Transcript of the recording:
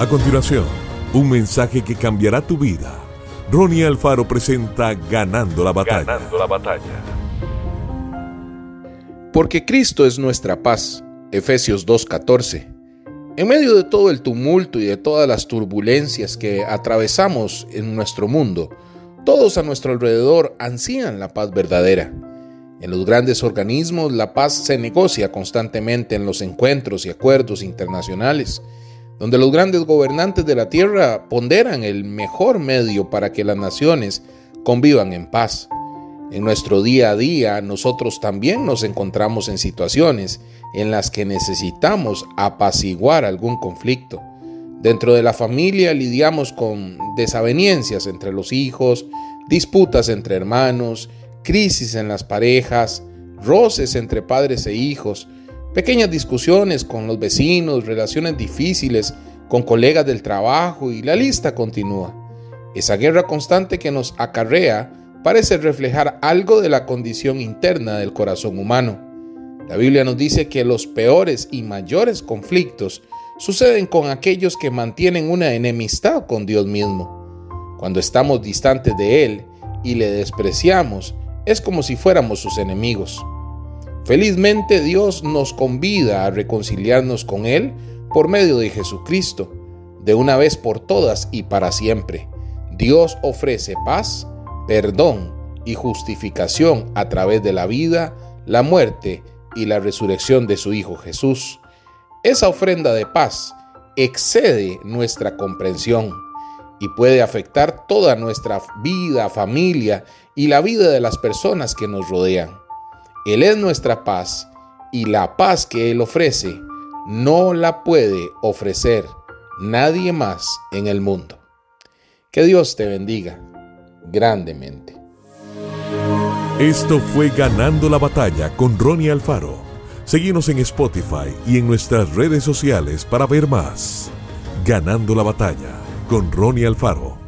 A continuación, un mensaje que cambiará tu vida. Ronnie Alfaro presenta Ganando la batalla. Ganando la batalla. Porque Cristo es nuestra paz. Efesios 2:14. En medio de todo el tumulto y de todas las turbulencias que atravesamos en nuestro mundo, todos a nuestro alrededor ansían la paz verdadera. En los grandes organismos la paz se negocia constantemente en los encuentros y acuerdos internacionales donde los grandes gobernantes de la tierra ponderan el mejor medio para que las naciones convivan en paz. En nuestro día a día nosotros también nos encontramos en situaciones en las que necesitamos apaciguar algún conflicto. Dentro de la familia lidiamos con desavenencias entre los hijos, disputas entre hermanos, crisis en las parejas, roces entre padres e hijos, Pequeñas discusiones con los vecinos, relaciones difíciles con colegas del trabajo y la lista continúa. Esa guerra constante que nos acarrea parece reflejar algo de la condición interna del corazón humano. La Biblia nos dice que los peores y mayores conflictos suceden con aquellos que mantienen una enemistad con Dios mismo. Cuando estamos distantes de Él y le despreciamos, es como si fuéramos sus enemigos. Felizmente Dios nos convida a reconciliarnos con Él por medio de Jesucristo, de una vez por todas y para siempre. Dios ofrece paz, perdón y justificación a través de la vida, la muerte y la resurrección de su Hijo Jesús. Esa ofrenda de paz excede nuestra comprensión y puede afectar toda nuestra vida, familia y la vida de las personas que nos rodean. Él es nuestra paz y la paz que Él ofrece no la puede ofrecer nadie más en el mundo. Que Dios te bendiga grandemente. Esto fue Ganando la Batalla con Ronnie Alfaro. Seguimos en Spotify y en nuestras redes sociales para ver más. Ganando la Batalla con Ronnie Alfaro.